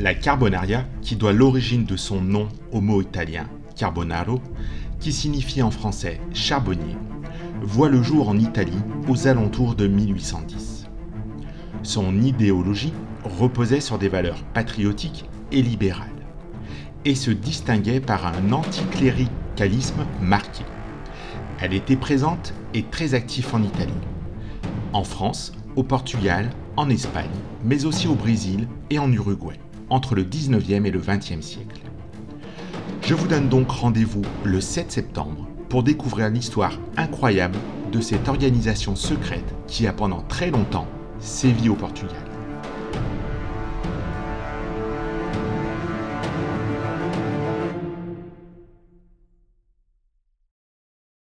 La Carbonaria, qui doit l'origine de son nom au mot italien carbonaro, qui signifie en français charbonnier, voit le jour en Italie aux alentours de 1810. Son idéologie reposait sur des valeurs patriotiques et libérales, et se distinguait par un anticléricalisme marqué. Elle était présente et très active en Italie, en France, au Portugal, en Espagne, mais aussi au Brésil et en Uruguay, entre le 19e et le 20e siècle. Je vous donne donc rendez-vous le 7 septembre pour découvrir l'histoire incroyable de cette organisation secrète qui a pendant très longtemps sévi au Portugal.